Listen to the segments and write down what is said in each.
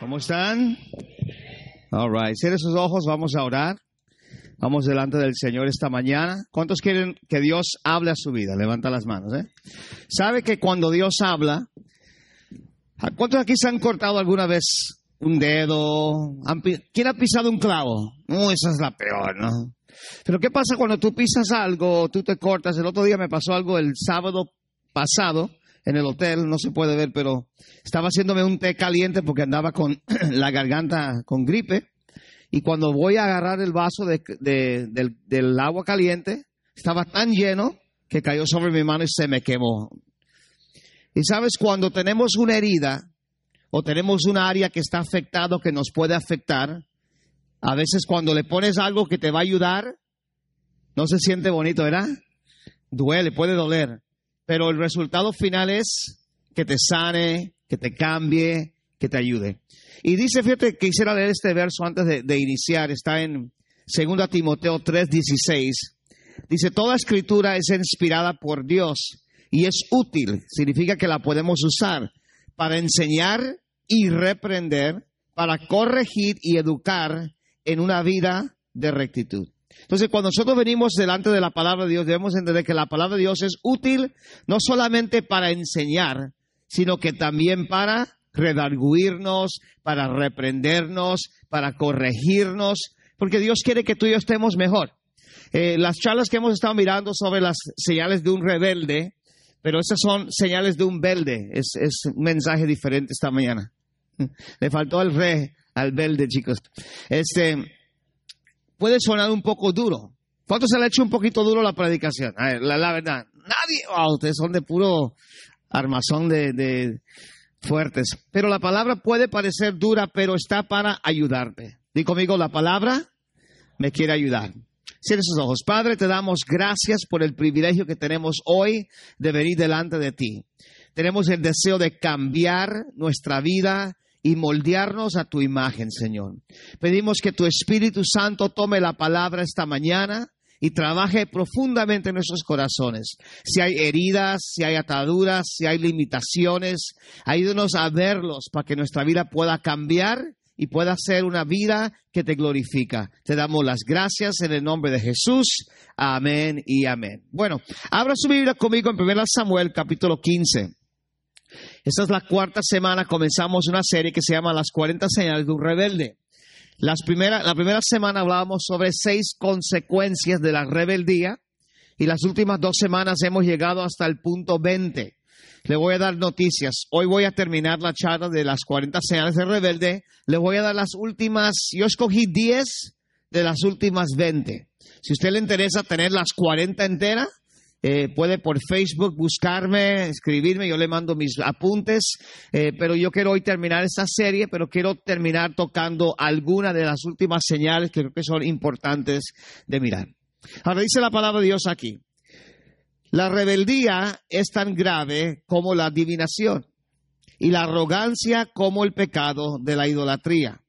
¿Cómo están? All right. Cierre sus ojos, vamos a orar. Vamos delante del Señor esta mañana. ¿Cuántos quieren que Dios hable a su vida? Levanta las manos, ¿eh? ¿Sabe que cuando Dios habla, ¿a ¿cuántos aquí se han cortado alguna vez un dedo? ¿Han pi- ¿Quién ha pisado un clavo? No, esa es la peor, ¿no? Pero ¿qué pasa cuando tú pisas algo, tú te cortas? El otro día me pasó algo el sábado pasado en el hotel, no se puede ver, pero estaba haciéndome un té caliente porque andaba con la garganta con gripe. Y cuando voy a agarrar el vaso de- de- del, del agua caliente, estaba tan lleno que cayó sobre mi mano y se me quemó. Y sabes, cuando tenemos una herida o tenemos un área que está afectado, que nos puede afectar, a veces cuando le pones algo que te va a ayudar, no se siente bonito, ¿verdad? Duele, puede doler. Pero el resultado final es que te sane, que te cambie, que te ayude. Y dice, fíjate, quisiera leer este verso antes de, iniciar. Está en 2 Timoteo 3:16. Dice, toda escritura es inspirada por Dios y es útil. Significa que la podemos usar para enseñar y reprender, para corregir y educar en una vida de rectitud. Entonces, cuando nosotros venimos delante de la palabra de Dios, debemos entender que la palabra de Dios es útil no solamente para enseñar, sino que también para redarguirnos, para reprendernos, para corregirnos, porque Dios quiere que tú y yo estemos mejor. Eh, las charlas que hemos estado mirando sobre las señales de un rebelde, pero esas son señales de un velde, es, es un mensaje diferente esta mañana. Le faltó el re al velde, chicos. Este, puede sonar un poco duro. ¿Cuánto se le ha hecho un poquito duro la predicación? A ver, la, verdad, nadie, ustedes son de puro armazón de, fuertes. Pero la palabra puede parecer dura, pero está para ayudarte. Di conmigo, la palabra me quiere ayudar. Cierre sus ojos. Padre, te damos gracias por el privilegio que tenemos hoy de venir delante de ti. Tenemos el deseo de cambiar nuestra vida y moldearnos a tu imagen, Señor. Pedimos que tu Espíritu Santo tome la palabra esta mañana y trabaje profundamente en nuestros corazones. Si hay heridas, si hay ataduras, si hay limitaciones, ayúdanos a verlos para que nuestra vida pueda cambiar y pueda ser una vida que te glorifica. Te damos las gracias en el nombre de Jesús. Amén y amén. Bueno, abra su Biblia conmigo en 1 Samuel capítulo 15. Esta es la cuarta semana, comenzamos una serie que se llama Las 40 señales de un rebelde. Las primera, la primera semana hablábamos sobre seis consecuencias de la rebeldía y las últimas dos semanas hemos llegado hasta el punto 20. Le voy a dar noticias. Hoy voy a terminar la charla de las 40 señales de rebelde. Le voy a dar las últimas, yo escogí 10 de las últimas 20. Si a usted le interesa tener las 40 enteras, eh, puede por Facebook buscarme, escribirme, yo le mando mis apuntes, eh, pero yo quiero hoy terminar esta serie, pero quiero terminar tocando alguna de las últimas señales que creo que son importantes de mirar. Ahora dice la palabra de Dios aquí. La rebeldía es tan grave como la adivinación y la arrogancia como el pecado de la idolatría.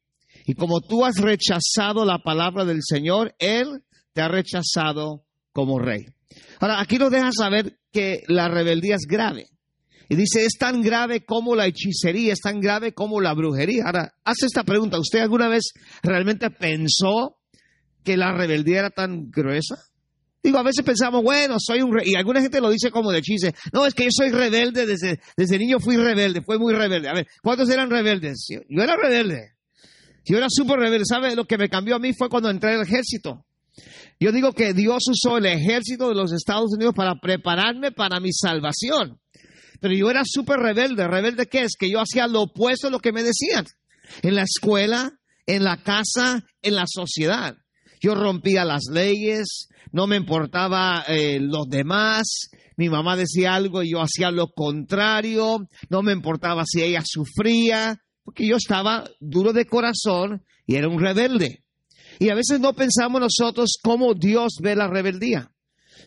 Y como tú has rechazado la palabra del Señor, Él te ha rechazado como rey. Ahora, aquí nos deja saber que la rebeldía es grave. Y dice, es tan grave como la hechicería, es tan grave como la brujería. Ahora, hace esta pregunta, ¿usted alguna vez realmente pensó que la rebeldía era tan gruesa? Digo, a veces pensamos, bueno, soy un... Y alguna gente lo dice como de chiste. No, es que yo soy rebelde, desde, desde niño fui rebelde, fui muy rebelde. A ver, ¿cuántos eran rebeldes? Yo, yo era rebelde. Yo era súper rebelde. ¿Sabe? Lo que me cambió a mí fue cuando entré al ejército. Yo digo que Dios usó el ejército de los Estados Unidos para prepararme para mi salvación. Pero yo era súper rebelde. ¿Rebelde qué es? Que yo hacía lo opuesto a lo que me decían. En la escuela, en la casa, en la sociedad. Yo rompía las leyes, no me importaba eh, los demás. Mi mamá decía algo y yo hacía lo contrario. No me importaba si ella sufría, porque yo estaba duro de corazón y era un rebelde. Y a veces no pensamos nosotros cómo Dios ve la rebeldía.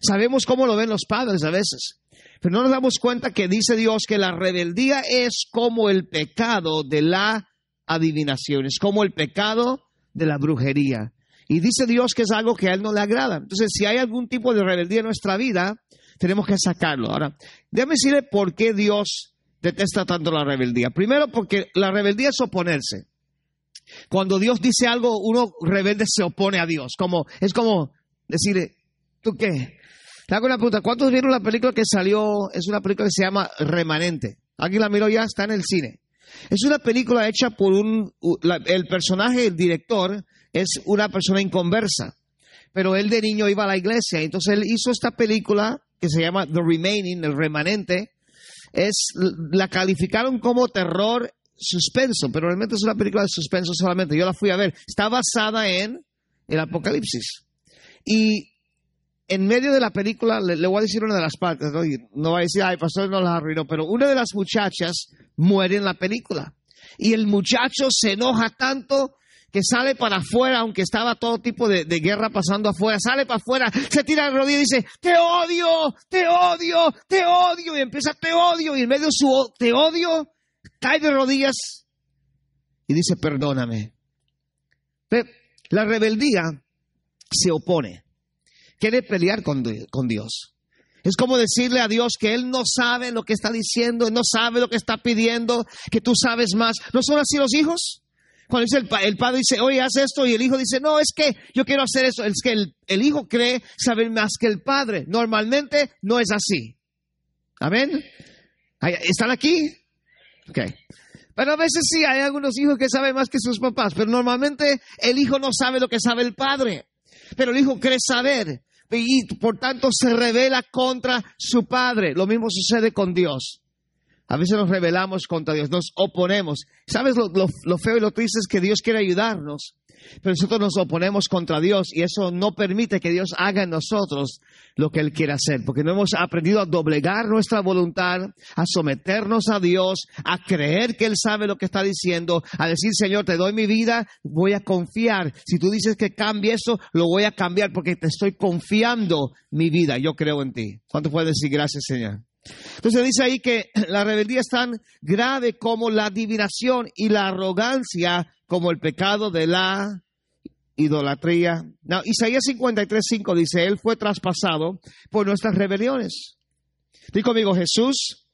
Sabemos cómo lo ven los padres a veces. Pero no nos damos cuenta que dice Dios que la rebeldía es como el pecado de la adivinación, es como el pecado de la brujería. Y dice Dios que es algo que a Él no le agrada. Entonces, si hay algún tipo de rebeldía en nuestra vida, tenemos que sacarlo. Ahora, déjame decirle por qué Dios detesta tanto la rebeldía. Primero, porque la rebeldía es oponerse. Cuando Dios dice algo, uno rebelde se opone a Dios. Como, es como decirle, ¿tú qué? Te hago una pregunta. ¿Cuántos vieron la película que salió? Es una película que se llama Remanente. ¿Alguien la miró ya? Está en el cine. Es una película hecha por un... el personaje, el director, es una persona inconversa. Pero él de niño iba a la iglesia. Entonces él hizo esta película que se llama The Remaining, el remanente. Es, la calificaron como terror suspenso, pero realmente es una película de suspenso solamente. Yo la fui a ver. Está basada en el Apocalipsis. Y en medio de la película, le, voy a decir una de las partes, ¿no? no va a decir, ay, pastor, no la arruinó, pero una de las muchachas muere en la película. Y el muchacho se enoja tanto que sale para afuera, aunque estaba todo tipo de, guerra pasando afuera, sale para afuera, se tira de rodillas y dice, te odio, te odio, te odio, y empieza, te odio, y en medio de su te odio, cae de rodillas y dice, perdóname. La rebeldía se opone, quiere pelear con, Dios. Es como decirle a Dios que Él no sabe lo que está diciendo, no sabe lo que está pidiendo, que tú sabes más. ¿No son así los hijos? Cuando dice el, padre dice, oye, haz esto, y el hijo dice, no, es que yo quiero hacer eso. Es que el, hijo cree saber más que el padre. Normalmente no es así. Amén. ¿Están aquí? Ok. Pero a veces sí, hay algunos hijos que saben más que sus papás, pero normalmente el hijo no sabe lo que sabe el padre. Pero el hijo cree saber y por tanto se revela contra su padre. Lo mismo sucede con Dios. A veces nos rebelamos contra Dios, nos oponemos. ¿Sabes lo, feo y lo triste es que Dios quiere ayudarnos, pero nosotros nos oponemos contra Dios y eso no permite que Dios haga en nosotros lo que Él quiere hacer, porque no hemos aprendido a doblegar nuestra voluntad, a someternos a Dios, a creer que Él sabe lo que está diciendo, a decir, Señor, te doy mi vida, voy a confiar. Si tú dices que cambie eso, lo voy a cambiar porque te estoy confiando mi vida, yo creo en ti. ¿Cuánto puedes decir gracias, Señor? Entonces dice ahí que la rebeldía es tan grave como la adivinación y la arrogancia como el pecado de la idolatría. No, Isaías 53.5 dice, Él fue traspasado por nuestras rebeliones. Digo conmigo, Jesús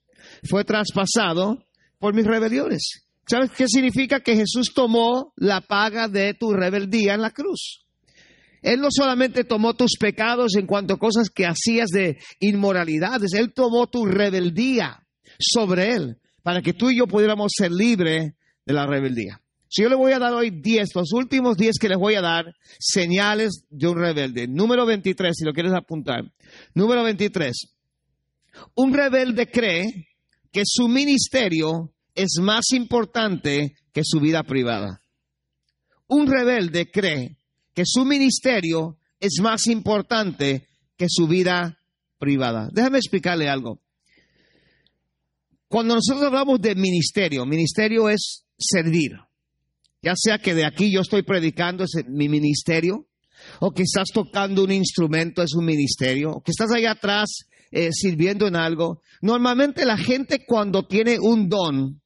fue traspasado por mis rebeliones. ¿Sabes qué significa? Que Jesús tomó la paga de tu rebeldía en la cruz. Él no solamente tomó tus pecados en cuanto a cosas que hacías de inmoralidades, Él tomó tu rebeldía sobre Él para que tú y yo pudiéramos ser libres de la rebeldía. Si yo le voy a dar hoy 10, los últimos 10 que les voy a dar, señales de un rebelde. Número 23, si lo quieres apuntar. Número 23. Un rebelde cree que su ministerio es más importante que su vida privada. Un rebelde cree que su ministerio es más importante que su vida privada. Déjame explicarle algo. Cuando nosotros hablamos de ministerio, ministerio es servir. Ya sea que de aquí yo estoy predicando, es mi ministerio, o que estás tocando un instrumento, es un ministerio, o que estás allá atrás eh, sirviendo en algo. Normalmente la gente cuando tiene un don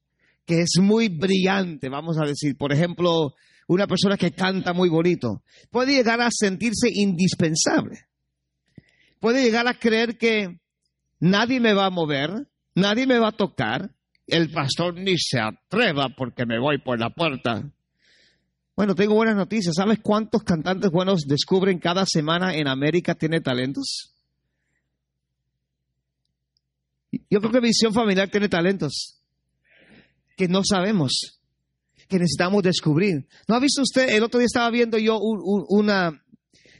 que es muy brillante, vamos a decir, por ejemplo, una persona que canta muy bonito, puede llegar a sentirse indispensable. Puede llegar a creer que nadie me va a mover, nadie me va a tocar, el pastor ni se atreva porque me voy por la puerta. Bueno, tengo buenas noticias. ¿Sabes cuántos cantantes buenos descubren cada semana en América tiene talentos? Yo creo que Visión Familiar tiene talentos que no sabemos que necesitamos descubrir. ¿No ha visto usted? El otro día estaba viendo yo una,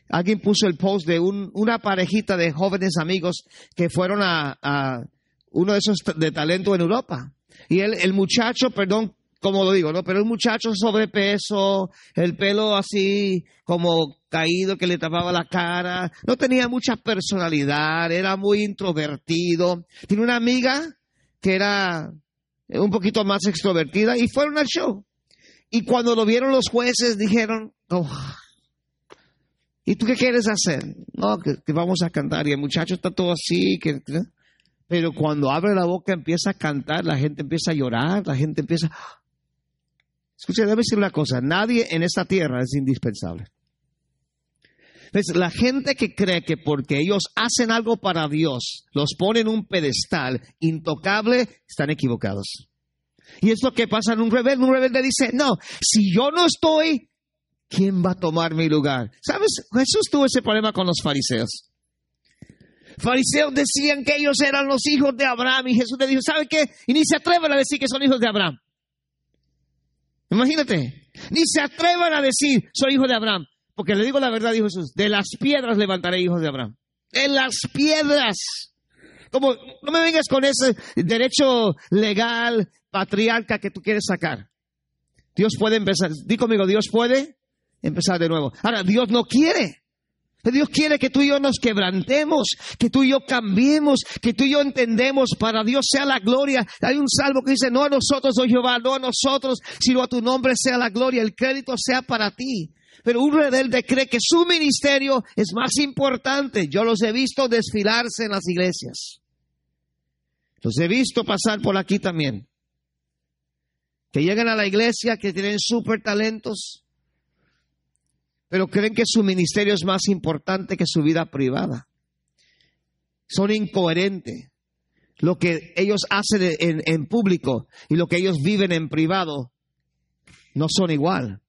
alguien puso el post de una parejita de jóvenes amigos que fueron a, uno de esos de talento en Europa. Y el, el muchacho, perdón, como lo digo, ¿no? Pero el muchacho sobrepeso, el pelo así como caído que le tapaba la cara, no tenía mucha personalidad, era muy introvertido. Tiene una amiga que era un poquito más extrovertida y fueron al show. Y cuando lo vieron los jueces dijeron, oh, ¿y tú qué quieres hacer? No, que, vamos a cantar. Y el muchacho está todo así. Que, pero cuando abre la boca empieza a cantar, la gente empieza a llorar, la gente empieza... Escucha, debe decir una cosa, nadie en esta tierra es indispensable. Entonces, la gente que cree que porque ellos hacen algo para Dios, los ponen en un pedestal intocable, están equivocados. Y es lo que pasa en un rebelde. Un rebelde dice, no, si yo no estoy, ¿quién va a tomar mi lugar? ¿Sabes? Jesús tuvo ese problema con los fariseos. Fariseos decían que ellos eran los hijos de Abraham y Jesús le dijo, ¿sabe qué? Y ni se atrevan a decir que son hijos de Abraham. Imagínate, ni se atrevan a decir, soy hijo de Abraham. Porque le digo la verdad, dijo Jesús, de las piedras levantaré hijos de Abraham. De las piedras. Como, no me vengas con ese derecho legal, patriarca que tú quieres sacar. Dios puede empezar. Di conmigo, Dios puede empezar de nuevo. Ahora, Dios no quiere. Dios quiere que tú y yo nos quebrantemos, que tú y yo cambiemos, que tú y yo entendemos, para Dios sea la gloria. Hay un salvo que dice, no a nosotros, oh Jehová, no a nosotros, sino a tu nombre sea la gloria, el crédito sea para ti. Pero un rebelde cree que su ministerio es más importante. Yo los he visto desfilarse en las iglesias. Los he visto pasar por aquí también. Que llegan a la iglesia, que tienen súper talentos, pero creen que su ministerio es más importante que su vida privada. Son incoherentes. Lo que ellos hacen en, público y lo que ellos viven en privado no son igual.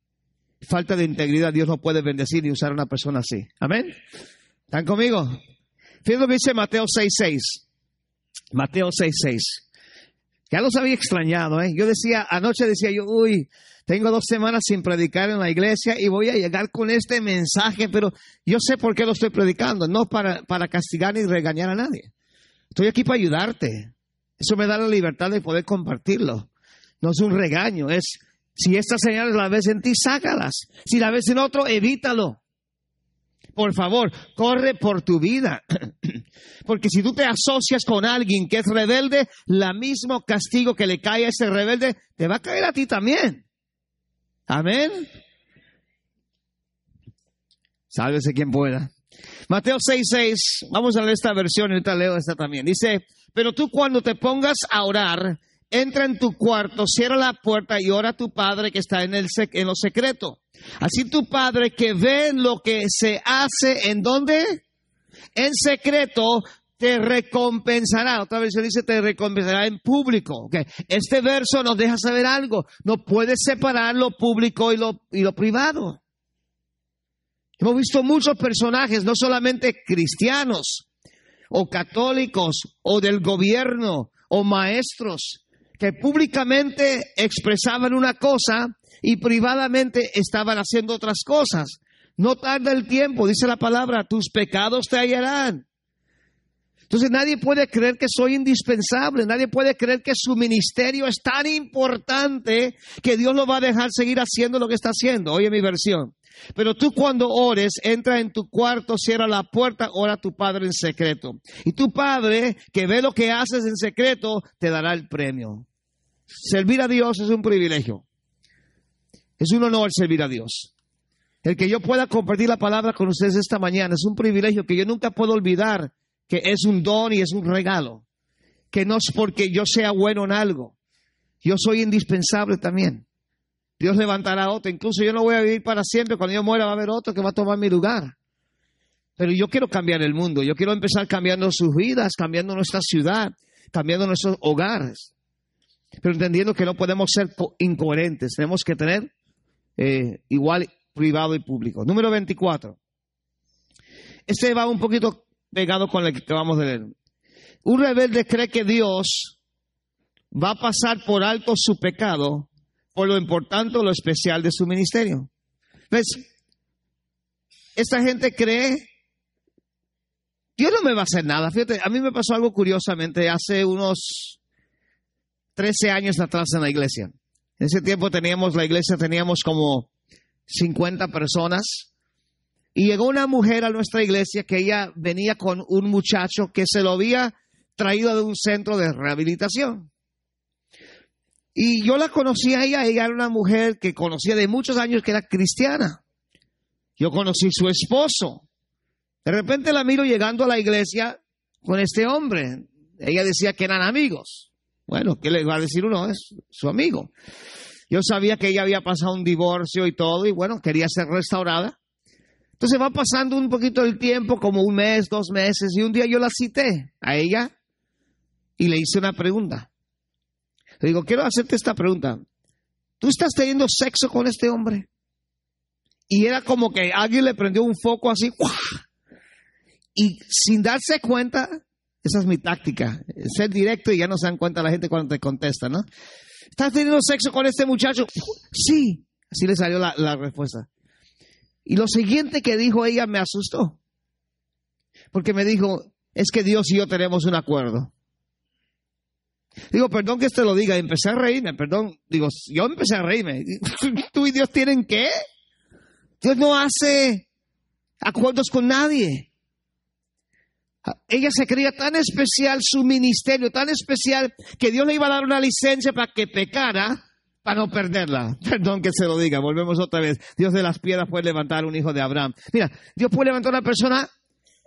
Falta de integridad, Dios no puede bendecir ni usar a una persona así. Amén. ¿Están conmigo? Fíjense lo que dice Mateo 6.6. Mateo 6.6. Ya los había extrañado, ¿eh? Yo decía, anoche decía yo, uy, tengo dos semanas sin predicar en la iglesia y voy a llegar con este mensaje, pero yo sé por qué lo estoy predicando, no para, para castigar ni regañar a nadie. Estoy aquí para ayudarte. Eso me da la libertad de poder compartirlo. No es un regaño, es si estas señales la ves en ti, sácalas. Si la ves en otro, evítalo. Por favor, corre por tu vida. Porque si tú te asocias con alguien que es rebelde, la mismo castigo que le cae a ese rebelde, te va a caer a ti también. Amén. Sálvese quien pueda. Mateo 6:6, vamos a leer esta versión, ahorita leo esta también. Dice, pero tú cuando te pongas a orar, entra en tu cuarto, cierra la puerta y ora a tu Padre que está en, el en lo secreto. Así tu Padre que ve lo que se hace en donde? En secreto, te recompensará. Otra versión dice te recompensará en público. Este verso nos deja saber algo. No puedes separar lo público y lo, y lo privado. Hemos visto muchos personajes, no solamente cristianos o católicos o del gobierno o maestros, que públicamente expresaban una cosa y privadamente estaban haciendo otras cosas. No tarda el tiempo, dice la palabra, tus pecados te hallarán. Entonces nadie puede creer que soy indispensable, nadie puede creer que su ministerio es tan importante que Dios lo va a dejar seguir haciendo lo que está haciendo. Oye mi versión. Pero tú cuando ores, entra en tu cuarto, cierra la puerta, ora a tu Padre en secreto. Y tu Padre, que ve lo que haces en secreto, te dará el premio. Servir a Dios es un privilegio. Es un honor servir a Dios. El que yo pueda compartir la palabra con ustedes esta mañana es un privilegio que yo nunca puedo olvidar que es un don y es un regalo, que no es porque yo sea bueno en algo, yo soy indispensable también. Dios levantará otro, incluso yo no voy a vivir para siempre, cuando yo muera va a haber otro que va a tomar mi lugar. Pero yo quiero cambiar el mundo, yo quiero empezar cambiando sus vidas, cambiando nuestra ciudad, cambiando nuestros hogares. Pero entendiendo que no podemos ser incoherentes, tenemos que tener eh, igual privado y público. Número 24. Este va un poquito pegado con el que acabamos de leer. Un rebelde cree que Dios va a pasar por alto su pecado por lo importante lo especial de su ministerio. ¿Ves? Esta gente cree, Dios no me va a hacer nada. Fíjate, a mí me pasó algo curiosamente hace unos 13 años atrás en la iglesia. En ese tiempo teníamos, la iglesia teníamos como 50 personas y llegó una mujer a nuestra iglesia que ella venía con un muchacho que se lo había traído de un centro de rehabilitación. Y yo la conocí a ella, ella era una mujer que conocía de muchos años que era cristiana. Yo conocí su esposo. De repente la miro llegando a la iglesia con este hombre. Ella decía que eran amigos. Bueno, ¿qué le va a decir uno? Es su amigo. Yo sabía que ella había pasado un divorcio y todo, y bueno, quería ser restaurada. Entonces va pasando un poquito el tiempo, como un mes, dos meses, y un día yo la cité a ella y le hice una pregunta. Le digo, quiero hacerte esta pregunta. ¿Tú estás teniendo sexo con este hombre? Y era como que alguien le prendió un foco así, ¡guau! y sin darse cuenta, esa es mi táctica, ser directo y ya no se dan cuenta la gente cuando te contesta, ¿no? ¿Estás teniendo sexo con este muchacho? Sí, así le salió la, la respuesta. Y lo siguiente que dijo ella me asustó, porque me dijo, es que Dios y yo tenemos un acuerdo. Digo, perdón que te lo diga, empecé a reírme, perdón, digo, yo empecé a reírme. ¿Tú y Dios tienen qué? Dios no hace acuerdos con nadie. Ella se creía tan especial, su ministerio tan especial, que Dios le iba a dar una licencia para que pecara, para no perderla. Perdón que se lo diga, volvemos otra vez. Dios de las piedras puede levantar un hijo de Abraham. Mira, Dios puede levantar a una persona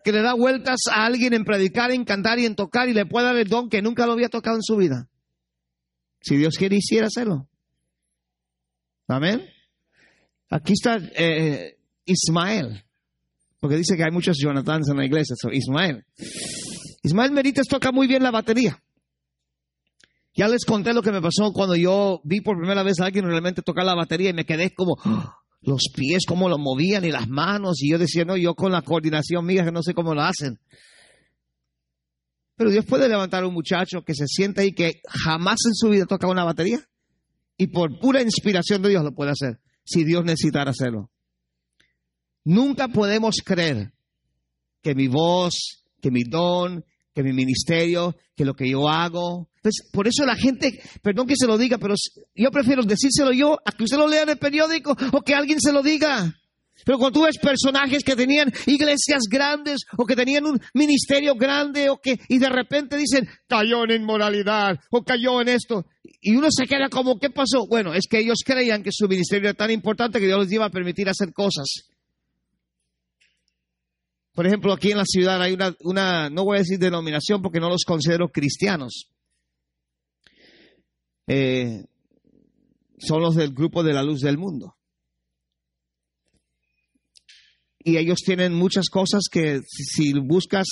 que le da vueltas a alguien en predicar, en cantar y en tocar y le puede dar el don que nunca lo había tocado en su vida. Si Dios quiere, hiciera hacerlo. Amén. Aquí está eh, Ismael, porque dice que hay muchos Jonathans en la iglesia. So, Ismael. Ismael Merites toca muy bien la batería. Ya les conté lo que me pasó cuando yo vi por primera vez a alguien realmente tocar la batería y me quedé como, los pies, cómo lo movían y las manos. Y yo decía, no, yo con la coordinación mía, que no sé cómo lo hacen. Pero Dios puede levantar a un muchacho que se siente ahí que jamás en su vida toca una batería. Y por pura inspiración de Dios lo puede hacer, si Dios necesitara hacerlo. Nunca podemos creer que mi voz, que mi don, que mi ministerio, que lo que yo hago. Entonces, por eso la gente, perdón que se lo diga, pero yo prefiero decírselo yo a que usted lo lea en el periódico o que alguien se lo diga. Pero cuando tú ves personajes que tenían iglesias grandes o que tenían un ministerio grande o que y de repente dicen cayó en inmoralidad o cayó en esto y uno se queda como ¿qué pasó? Bueno, es que ellos creían que su ministerio era tan importante que Dios les iba a permitir hacer cosas. Por ejemplo, aquí en la ciudad hay una no voy a decir denominación porque no los considero cristianos. Eh, son los del grupo de la luz del mundo. Y ellos tienen muchas cosas que si buscas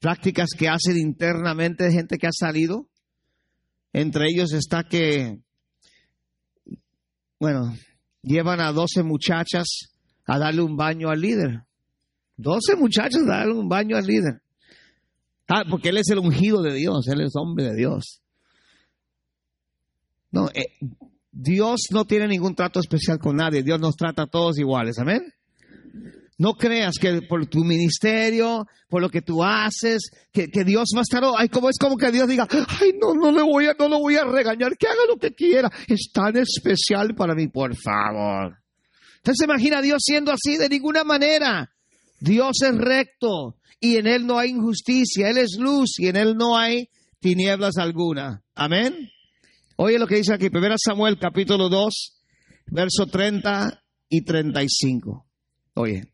prácticas que hacen internamente gente que ha salido, entre ellos está que, bueno, llevan a 12 muchachas a darle un baño al líder. 12 muchachos a darle un baño al líder. Ah, porque él es el ungido de Dios, él es hombre de Dios. No, eh, Dios no tiene ningún trato especial con nadie, Dios nos trata a todos iguales, amén. No creas que por tu ministerio, por lo que tú haces, que, Dios va a estar, ay, como es como que Dios diga, ay, no, no le voy a, no lo voy a regañar, que haga lo que quiera, es tan especial para mí, por favor. Entonces imagina a Dios siendo así de ninguna manera. Dios es recto y en Él no hay injusticia, Él es luz y en Él no hay tinieblas alguna. Amén. Oye lo que dice aquí, 1 Samuel capítulo 2, verso 30 y 35. Oye.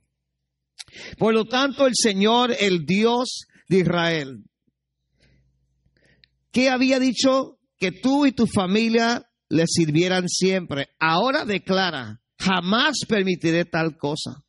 Por lo tanto, el Señor, el Dios de Israel, que había dicho que tú y tu familia le sirvieran siempre, ahora declara, jamás permitiré tal cosa,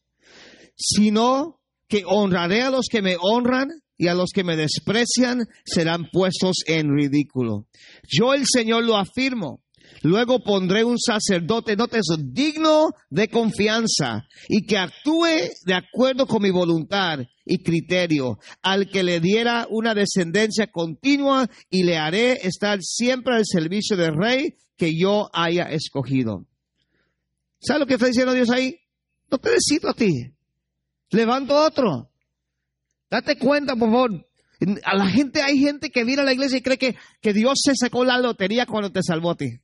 sino que honraré a los que me honran y a los que me desprecian serán puestos en ridículo. Yo el Señor lo afirmo. Luego pondré un sacerdote, no eso, digno de confianza y que actúe de acuerdo con mi voluntad y criterio, al que le diera una descendencia continua y le haré estar siempre al servicio del rey que yo haya escogido. ¿Sabes lo que está diciendo Dios ahí? No te decido a ti. Levanto otro. Date cuenta, por favor. A la gente, hay gente que viene a la iglesia y cree que, que Dios se sacó la lotería cuando te salvó a ti.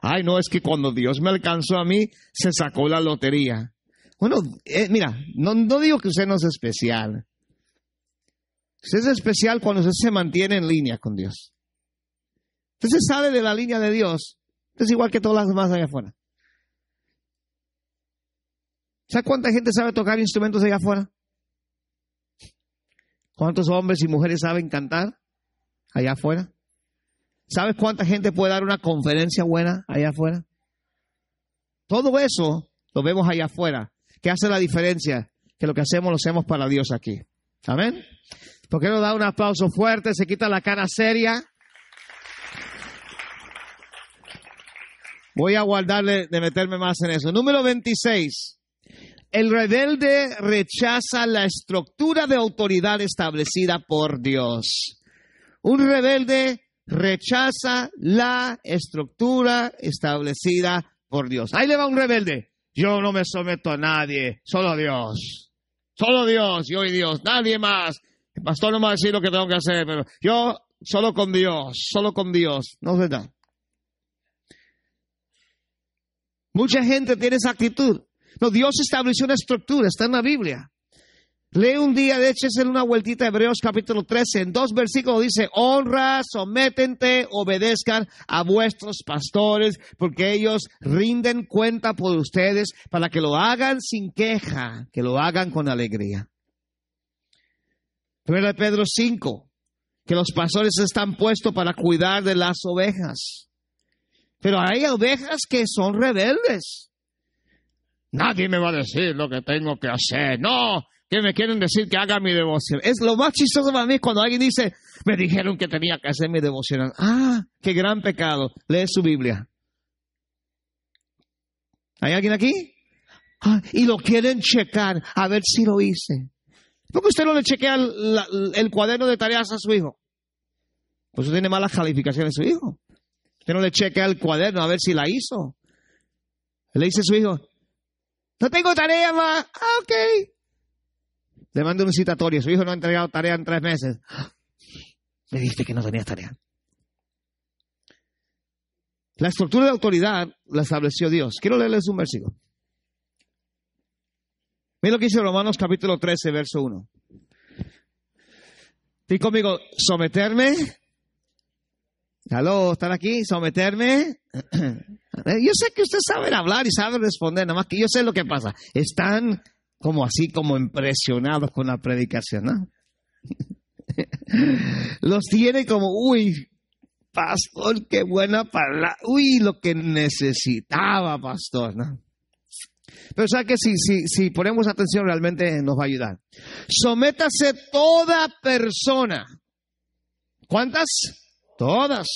Ay, no, es que cuando Dios me alcanzó a mí, se sacó la lotería. Bueno, eh, mira, no, digo que usted no es especial. Usted es especial cuando usted se mantiene en línea con Dios. Usted se sale de la línea de Dios. Es igual que todas las demás allá afuera. ¿Sabe cuánta gente sabe tocar instrumentos allá afuera? ¿Cuántos hombres y mujeres saben cantar allá afuera? ¿Sabes cuánta gente puede dar una conferencia buena allá afuera? Todo eso lo vemos allá afuera. ¿Qué hace la diferencia? Que lo que hacemos lo hacemos para Dios aquí. Amén. ¿Por qué da un aplauso fuerte? Se quita la cara seria. Voy a guardarle de meterme más en eso. Número 26. El rebelde rechaza la estructura de autoridad establecida por Dios. Un rebelde rechaza la estructura establecida por Dios. Ahí le va un rebelde. Yo no me someto a nadie, solo a Dios. Solo Dios, yo y Dios, nadie más. El pastor no me va a decir lo que tengo que hacer, pero yo solo con Dios, solo con Dios. No es verdad. Mucha gente tiene esa actitud. No, Dios estableció una estructura, está en la Biblia. Lee un día, de hecho, en una vueltita de Hebreos capítulo 13, en dos versículos dice, honra, sométente, obedezcan a vuestros pastores, porque ellos rinden cuenta por ustedes para que lo hagan sin queja, que lo hagan con alegría. Primero de Pedro 5, que los pastores están puestos para cuidar de las ovejas. Pero hay ovejas que son rebeldes. Nadie me va a decir lo que tengo que hacer. No, que me quieren decir que haga mi devoción. Es lo más chistoso para mí cuando alguien dice, me dijeron que tenía que hacer mi devoción. Ah, qué gran pecado. Lee su Biblia. ¿Hay alguien aquí? Ah, y lo quieren checar a ver si lo hice. ¿Por qué usted no le chequea el, el cuaderno de tareas a su hijo? Pues tiene malas calificaciones su hijo. Usted no le chequea el cuaderno a ver si la hizo. Le dice a su hijo, no tengo tarea más. Ah, ok. Le mando un citatorio. Su hijo no ha entregado tarea en tres meses. Me dijiste que no tenía tarea. La estructura de autoridad la estableció Dios. Quiero leerles un versículo. Mira lo que dice Romanos capítulo 13, verso 1. Dí conmigo, someterme. Aló, ¿están aquí? Someterme. Yo sé que ustedes saben hablar y saben responder, nada más que yo sé lo que pasa. Están como así, como impresionados con la predicación, ¿no? Los tiene como, uy, pastor, qué buena palabra, uy, lo que necesitaba, pastor, ¿no? Pero sabe que si, si, si ponemos atención realmente nos va a ayudar. Sométase toda persona. ¿Cuántas? Todas.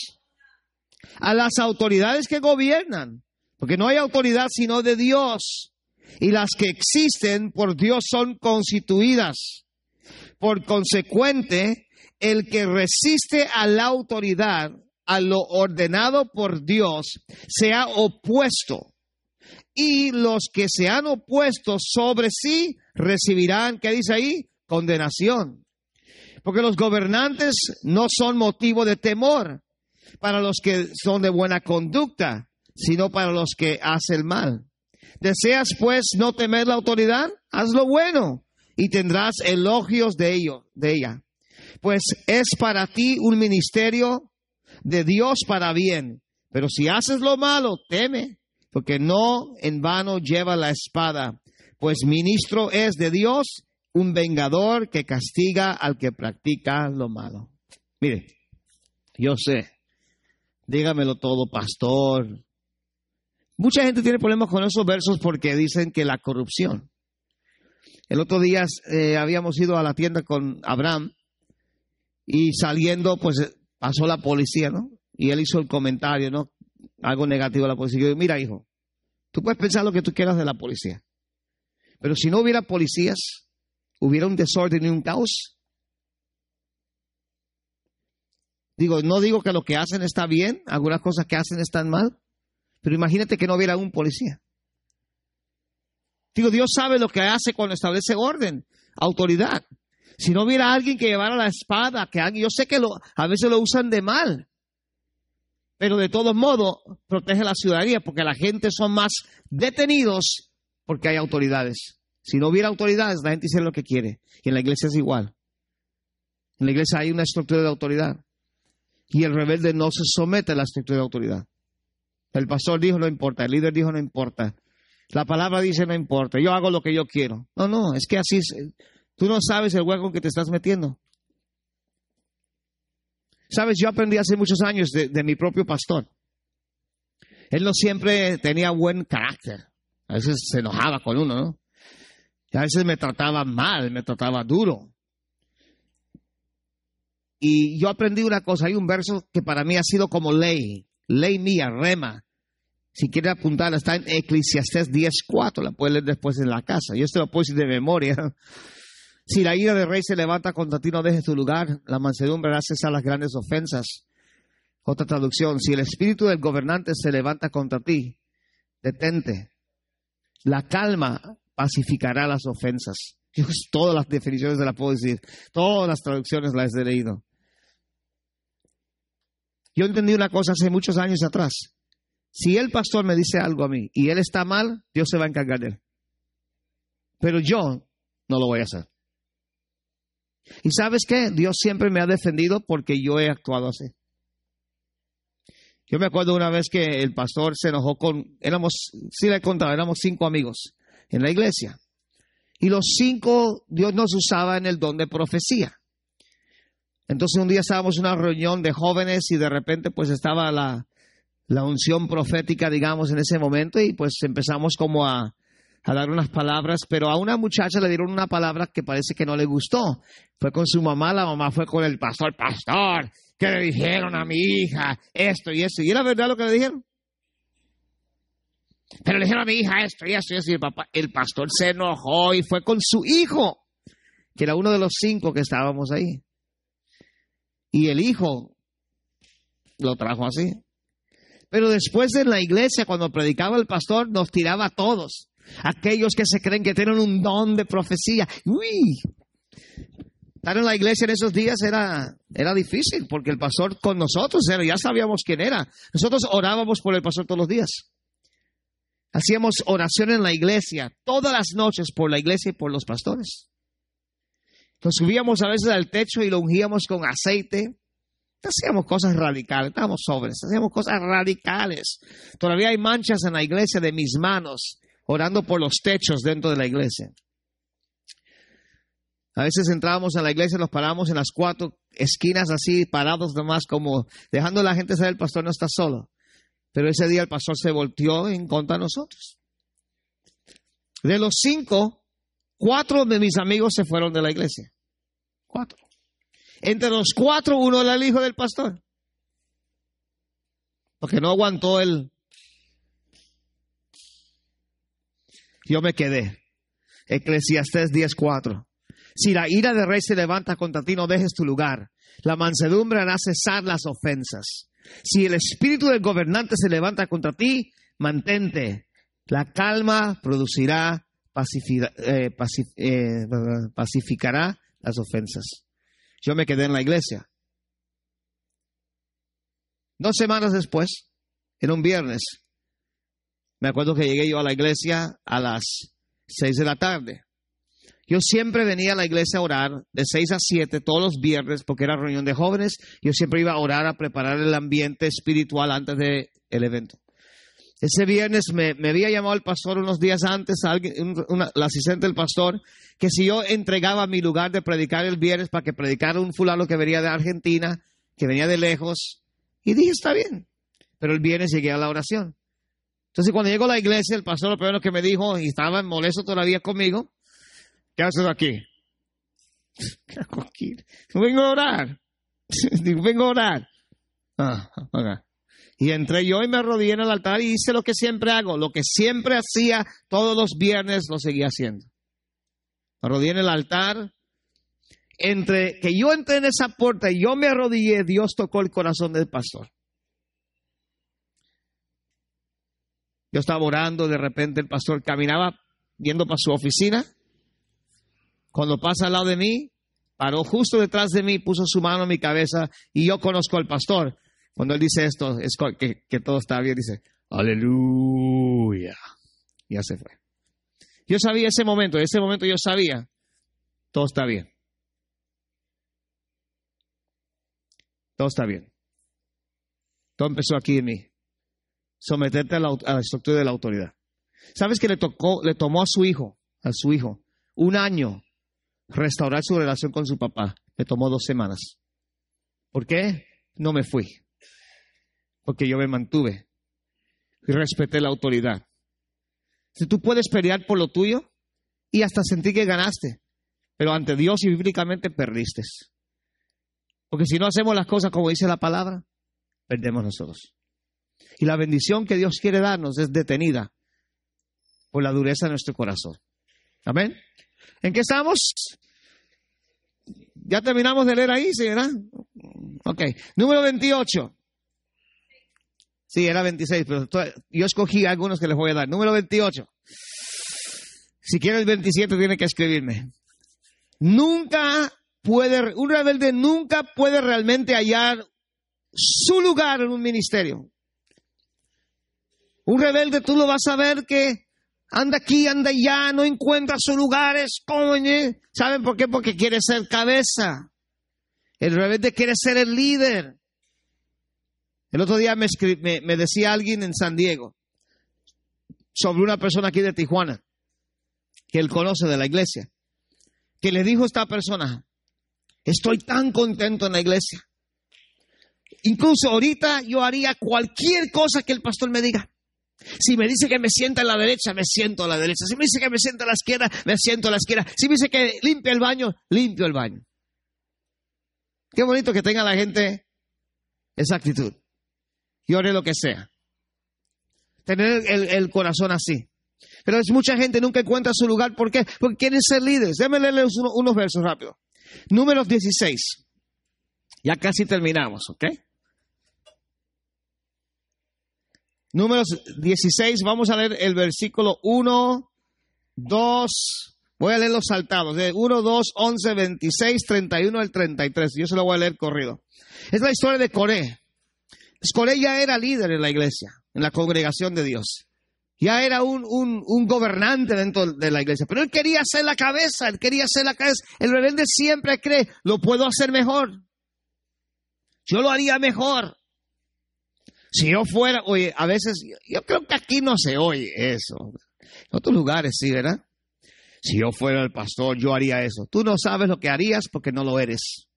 A las autoridades que gobiernan. Porque no hay autoridad sino de Dios. Y las que existen por Dios son constituidas. Por consecuente, el que resiste a la autoridad, a lo ordenado por Dios, se ha opuesto y los que se han opuesto sobre sí recibirán, ¿qué dice ahí? Condenación. Porque los gobernantes no son motivo de temor para los que son de buena conducta, sino para los que hacen mal. ¿Deseas pues no temer la autoridad? Haz lo bueno y tendrás elogios de ello, de ella. Pues es para ti un ministerio de Dios para bien. Pero si haces lo malo, teme, porque no en vano lleva la espada, pues ministro es de Dios, un vengador que castiga al que practica lo malo. Mire, yo sé, dígamelo todo, pastor. Mucha gente tiene problemas con esos versos porque dicen que la corrupción. El otro día eh, habíamos ido a la tienda con Abraham y saliendo, pues pasó la policía, ¿no? Y él hizo el comentario, ¿no? algo negativo a la policía. Yo digo, mira, hijo, tú puedes pensar lo que tú quieras de la policía. Pero si no hubiera policías, hubiera un desorden y un caos. Digo, no digo que lo que hacen está bien, algunas cosas que hacen están mal, pero imagínate que no hubiera un policía. Digo, Dios sabe lo que hace cuando establece orden, autoridad. Si no hubiera alguien que llevara la espada, que alguien, yo sé que lo, a veces lo usan de mal, pero de todos modos protege la ciudadanía porque la gente son más detenidos porque hay autoridades. Si no hubiera autoridades, la gente dice lo que quiere. Y en la iglesia es igual. En la iglesia hay una estructura de autoridad. Y el rebelde no se somete a la estructura de autoridad. El pastor dijo no importa, el líder dijo no importa. La palabra dice no importa, yo hago lo que yo quiero. No, no, es que así es. Tú no sabes el hueco que te estás metiendo. Sabes, yo aprendí hace muchos años de, mi propio pastor. Él no siempre tenía buen carácter. A veces se enojaba con uno, ¿no? Y a veces me trataba mal, me trataba duro. Y yo aprendí una cosa, hay un verso que para mí ha sido como ley, ley mía, rema. Si quiere apuntar, está en Eclesiastés 10.4, la puede leer después en la casa. Yo esto lo puedo decir de memoria. Si la ira del rey se levanta contra ti, no dejes tu lugar. La mansedumbre hará cesar las grandes ofensas. Otra traducción, si el espíritu del gobernante se levanta contra ti, detente. La calma pacificará las ofensas. Yo todas las definiciones de la puedo decir, todas las traducciones las he leído. Yo entendí una cosa hace muchos años atrás. Si el pastor me dice algo a mí y él está mal, Dios se va a encargar de él. Pero yo no lo voy a hacer. Y sabes qué? Dios siempre me ha defendido porque yo he actuado así. Yo me acuerdo una vez que el pastor se enojó con, éramos, sí le he contado, éramos cinco amigos en la iglesia. Y los cinco, Dios nos usaba en el don de profecía. Entonces un día estábamos en una reunión de jóvenes y de repente pues estaba la, la unción profética, digamos, en ese momento y pues empezamos como a, a dar unas palabras, pero a una muchacha le dieron una palabra que parece que no le gustó. Fue con su mamá, la mamá fue con el pastor, pastor, que le dijeron a mi hija esto y eso. ¿Y era verdad lo que le dijeron? Pero le dijeron a mi hija esto y esto y eso. Y el, papá, el pastor se enojó y fue con su hijo, que era uno de los cinco que estábamos ahí. Y el hijo lo trajo así. Pero después en la iglesia, cuando predicaba el pastor, nos tiraba a todos. Aquellos que se creen que tienen un don de profecía. Uy, estar en la iglesia en esos días era, era difícil porque el pastor con nosotros era, ya sabíamos quién era. Nosotros orábamos por el pastor todos los días. Hacíamos oración en la iglesia todas las noches por la iglesia y por los pastores. Nos subíamos a veces al techo y lo ungíamos con aceite. Hacíamos cosas radicales, estábamos sobres, hacíamos cosas radicales. Todavía hay manchas en la iglesia de mis manos orando por los techos dentro de la iglesia. A veces entrábamos a la iglesia, nos parábamos en las cuatro esquinas así, parados nomás, como dejando a la gente saber el pastor no está solo. Pero ese día el pastor se volteó en contra de nosotros. De los cinco, cuatro de mis amigos se fueron de la iglesia. Cuatro. Entre los cuatro, uno era el hijo del pastor. Porque no aguantó el... Yo me quedé. Eclesiastés 10.4. Si la ira del rey se levanta contra ti, no dejes tu lugar. La mansedumbre hará cesar las ofensas. Si el espíritu del gobernante se levanta contra ti, mantente. La calma producirá, eh, eh, pacificará las ofensas. Yo me quedé en la iglesia. Dos semanas después, en un viernes, me acuerdo que llegué yo a la iglesia a las seis de la tarde. Yo siempre venía a la iglesia a orar de 6 a 7 todos los viernes porque era reunión de jóvenes. Yo siempre iba a orar a preparar el ambiente espiritual antes del evento. Ese viernes me, había llamado el pastor unos días antes, alguien, la asistente del pastor, que si yo entregaba mi lugar de predicar el viernes para que predicara un fulano que venía de Argentina, que venía de lejos, y dije, está bien. Pero el viernes llegué a la oración. Entonces cuando llegó a la iglesia, el pastor lo primero que me dijo, y estaba molesto todavía conmigo, ¿Qué haces aquí? aquí? Vengo a orar. vengo a orar. Ah, Y entré yo y me arrodillé en el altar y hice lo que siempre hago, lo que siempre hacía todos los viernes, lo seguía haciendo. Me arrodillé en el altar. Entre que yo entré en esa puerta y yo me arrodillé, Dios tocó el corazón del pastor. Yo estaba orando, de repente el pastor caminaba viendo para su oficina cuando pasa al lado de mí, paró justo detrás de mí, puso su mano en mi cabeza y yo conozco al pastor. Cuando él dice esto, es que, todo está bien, dice, aleluya. Ya se fue. Yo sabía ese momento, en ese momento yo sabía, todo está bien. Todo está bien. Todo empezó aquí en mí. Someterte a la, a la estructura de la autoridad. ¿Sabes que le tocó, le tomó a su hijo, a su hijo, un año restaurar su relación con su papá. Me tomó dos semanas. ¿Por qué? No me fui. Porque yo me mantuve y respeté la autoridad. Si tú puedes pelear por lo tuyo y hasta sentir que ganaste, pero ante Dios y bíblicamente perdiste. Porque si no hacemos las cosas como dice la palabra, perdemos nosotros. Y la bendición que Dios quiere darnos es detenida por la dureza de nuestro corazón. Amén. ¿En qué estamos? Ya terminamos de leer ahí, ¿sí, verdad? Ok. Número 28. Sí, era 26, pero yo escogí algunos que les voy a dar. Número 28. Si quiere el 27, tiene que escribirme. Nunca puede, un rebelde nunca puede realmente hallar su lugar en un ministerio. Un rebelde tú lo vas a ver que anda aquí, anda allá, no encuentra su lugar, es coño. ¿Saben por qué? Porque quiere ser cabeza. El rebelde quiere ser el líder. El otro día me, me, decía alguien en San Diego sobre una persona aquí de Tijuana que él conoce de la iglesia, que le dijo a esta persona, estoy tan contento en la iglesia. Incluso ahorita yo haría cualquier cosa que el pastor me diga. Si me dice que me sienta a la derecha, me siento a la derecha. Si me dice que me sienta a la izquierda, me siento a la izquierda. Si me dice que limpie el baño, limpio el baño. Qué bonito que tenga la gente esa actitud. Y ore lo que sea. Tener el, corazón así. Pero es mucha gente nunca encuentra su lugar. ¿Por qué? Porque quieren ser líderes. Déjenme leerles unos versos rápido. Números 16. Ya casi terminamos, ¿ok? Números 16, vamos a leer el versículo 1, 2, voy a leer los saltados, de 1, 2, 11, 26, 31 al 33. Yo se lo voy a leer corrido. Es la historia de Coré. Coré ya era líder en la iglesia, en la congregación de Dios. Ya era un, un, un, gobernante dentro de la iglesia, pero él quería ser la cabeza, él quería ser la cabeza. El rebelde siempre cree, lo puedo hacer mejor. Yo lo haría mejor. Si yo fuera, oye, a veces, yo creo que aquí no se oye eso. En otros lugares sí, ¿verdad? Si yo fuera el pastor, yo haría eso. Tú no sabes lo que harías porque no lo eres.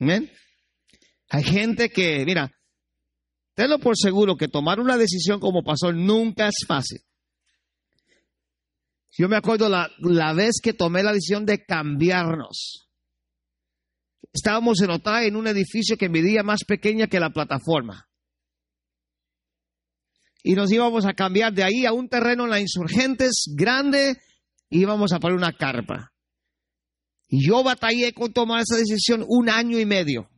¿Amén? Hay gente que, mira, tenlo por seguro que tomar una decisión como pastor nunca es fácil. Yo me acuerdo la, la vez que tomé la decisión de cambiarnos. Estábamos en Otay en un edificio que medía más pequeña que la plataforma. Y nos íbamos a cambiar de ahí a un terreno en la Insurgentes grande y íbamos a poner una carpa. Y yo batallé con tomar esa decisión un año y medio.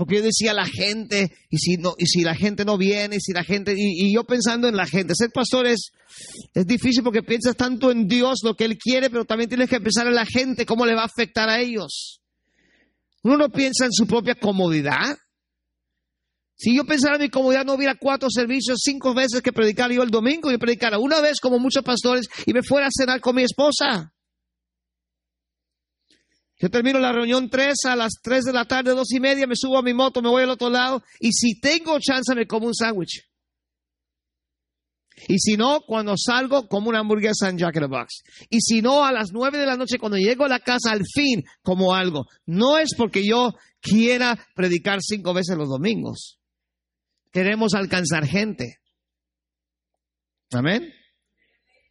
Porque yo decía la gente, y si, no, y si la gente no viene, y si la gente, y, yo pensando en la gente. Ser pastor es, es difícil porque piensas tanto en Dios, lo que Él quiere, pero también tienes que pensar en la gente, cómo le va a afectar a ellos. Uno no piensa en su propia comodidad. Si yo pensara en mi comodidad, no hubiera cuatro servicios, cinco veces que predicar yo el domingo, y predicara una vez como muchos pastores y me fuera a cenar con mi esposa. Yo termino la reunión 3 a las 3 de la tarde, dos y media, me subo a mi moto, me voy al otro lado y si tengo chance me como un sándwich. Y si no, cuando salgo, como una hamburguesa en Jack in the Box. Y si no, a las 9 de la noche, cuando llego a la casa, al fin, como algo. No es porque yo quiera predicar cinco veces los domingos. Queremos alcanzar gente. Amén.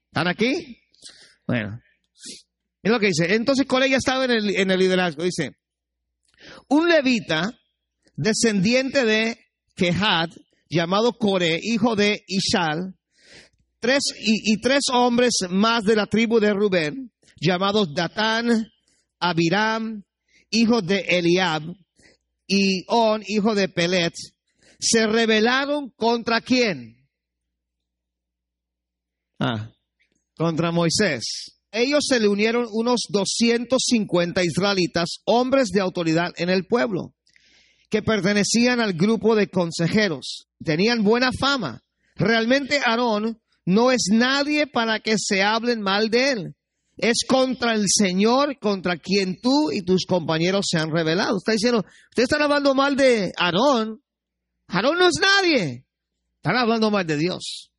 ¿Están aquí? Bueno, lo que dice. Entonces Coré ya estaba en el, liderazgo. Dice, un levita descendiente de Kehat, llamado Coré, hijo de Ishal, tres, y, y, tres hombres más de la tribu de Rubén, llamados Datán, Abiram, hijo de Eliab, y On, hijo de Pelet, se rebelaron contra quién? Ah, contra Moisés ellos se le unieron unos 250 israelitas, hombres de autoridad en el pueblo, que pertenecían al grupo de consejeros. Tenían buena fama. Realmente Aarón no es nadie para que se hablen mal de él. Es contra el Señor, contra quien tú y tus compañeros se han revelado. Está diciendo, ustedes están hablando mal de Aarón. Aarón no es nadie. Están hablando mal de Dios.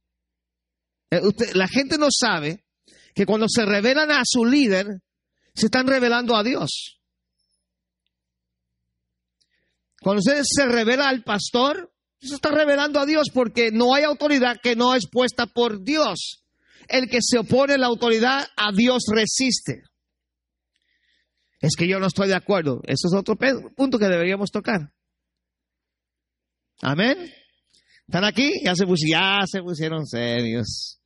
Eh, la gente no sabe que cuando se revelan a su líder, se están revelando a Dios. Cuando usted se revela al pastor, se está revelando a Dios porque no hay autoridad que no es puesta por Dios. El que se opone a la autoridad, a Dios resiste. Es que yo no estoy de acuerdo. Eso es otro punto que deberíamos tocar. Amén. ¿Están aquí? Ya se pusieron serios.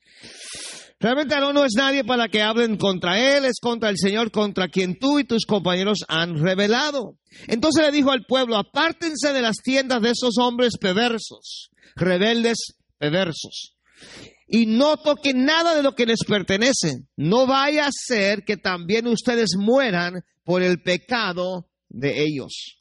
Realmente no, no es nadie para que hablen contra él, es contra el Señor, contra quien tú y tus compañeros han revelado. Entonces le dijo al pueblo, apártense de las tiendas de esos hombres perversos, rebeldes perversos, y no toquen nada de lo que les pertenece. No vaya a ser que también ustedes mueran por el pecado de ellos.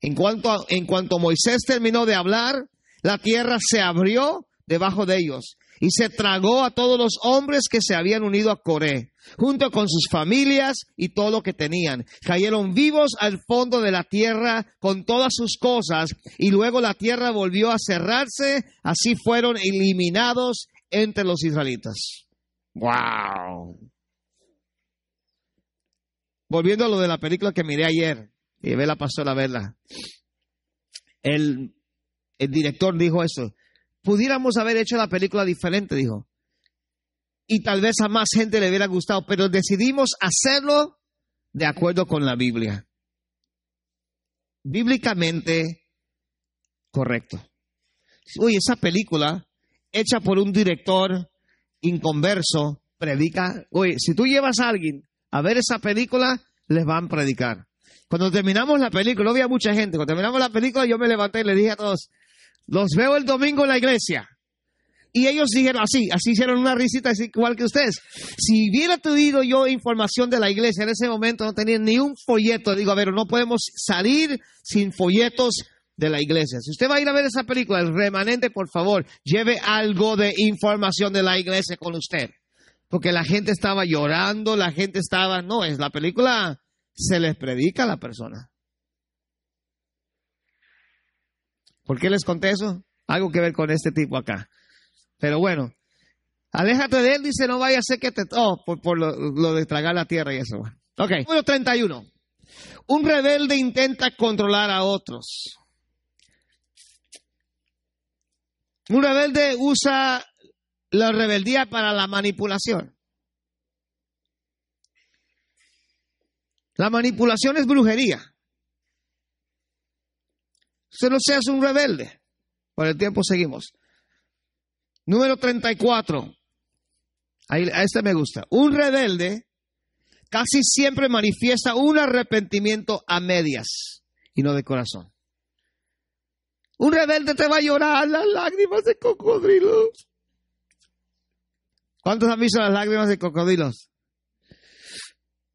En cuanto, en cuanto Moisés terminó de hablar, la tierra se abrió debajo de ellos y se tragó a todos los hombres que se habían unido a Coré, junto con sus familias y todo lo que tenían. Cayeron vivos al fondo de la tierra con todas sus cosas y luego la tierra volvió a cerrarse, así fueron eliminados entre los israelitas. ¡Wow! Volviendo a lo de la película que miré ayer, y ve la pastora a verla. El, el director dijo eso pudiéramos haber hecho la película diferente, dijo. Y tal vez a más gente le hubiera gustado, pero decidimos hacerlo de acuerdo con la Biblia. Bíblicamente correcto. Oye, esa película, hecha por un director inconverso, predica. Oye, si tú llevas a alguien a ver esa película, les van a predicar. Cuando terminamos la película, no había mucha gente. Cuando terminamos la película, yo me levanté y le dije a todos, los veo el domingo en la iglesia. Y ellos dijeron así, así hicieron una risita igual que ustedes. Si hubiera tenido yo información de la iglesia en ese momento, no tenía ni un folleto. Digo, a ver, no podemos salir sin folletos de la iglesia. Si usted va a ir a ver esa película, el remanente, por favor, lleve algo de información de la iglesia con usted. Porque la gente estaba llorando, la gente estaba, no, es la película, se les predica a la persona. ¿Por qué les conté eso? Algo que ver con este tipo acá. Pero bueno, aléjate de él, dice, no vaya a ser que te... Oh, por, lo, de tragar la tierra y eso. Ok, número 31. Un rebelde intenta controlar a otros. Un rebelde usa la rebeldía para la manipulación. La manipulación es brujería. Usted no seas un rebelde. Por el tiempo seguimos. Número 34. Ahí, a este me gusta. Un rebelde casi siempre manifiesta un arrepentimiento a medias y no de corazón. Un rebelde te va a llorar las lágrimas de cocodrilos. ¿Cuántos han visto las lágrimas de cocodrilos?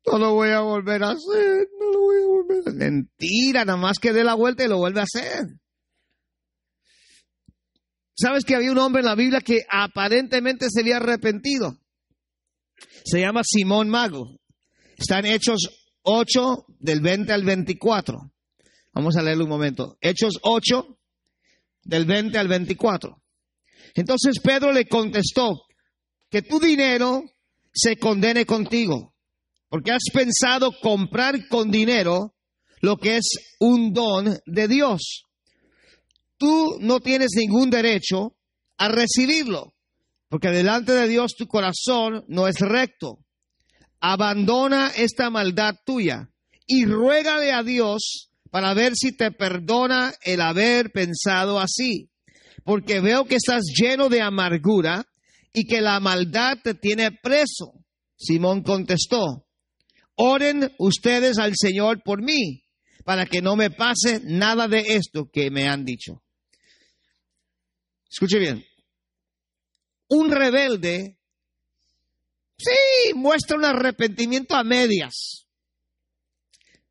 No lo voy a volver a hacer, no lo voy a volver a hacer. Mentira, nada más que dé la vuelta y lo vuelve a hacer. ¿Sabes que había un hombre en la Biblia que aparentemente se había arrepentido? Se llama Simón Mago. Está en Hechos 8, del 20 al 24. Vamos a leerlo un momento. Hechos 8, del 20 al 24. Entonces Pedro le contestó, que tu dinero se condene contigo porque has pensado comprar con dinero lo que es un don de Dios. Tú no tienes ningún derecho a recibirlo, porque delante de Dios tu corazón no es recto. Abandona esta maldad tuya y ruégale a Dios para ver si te perdona el haber pensado así, porque veo que estás lleno de amargura y que la maldad te tiene preso. Simón contestó, Oren ustedes al Señor por mí, para que no me pase nada de esto que me han dicho. Escuche bien. Un rebelde, sí, muestra un arrepentimiento a medias.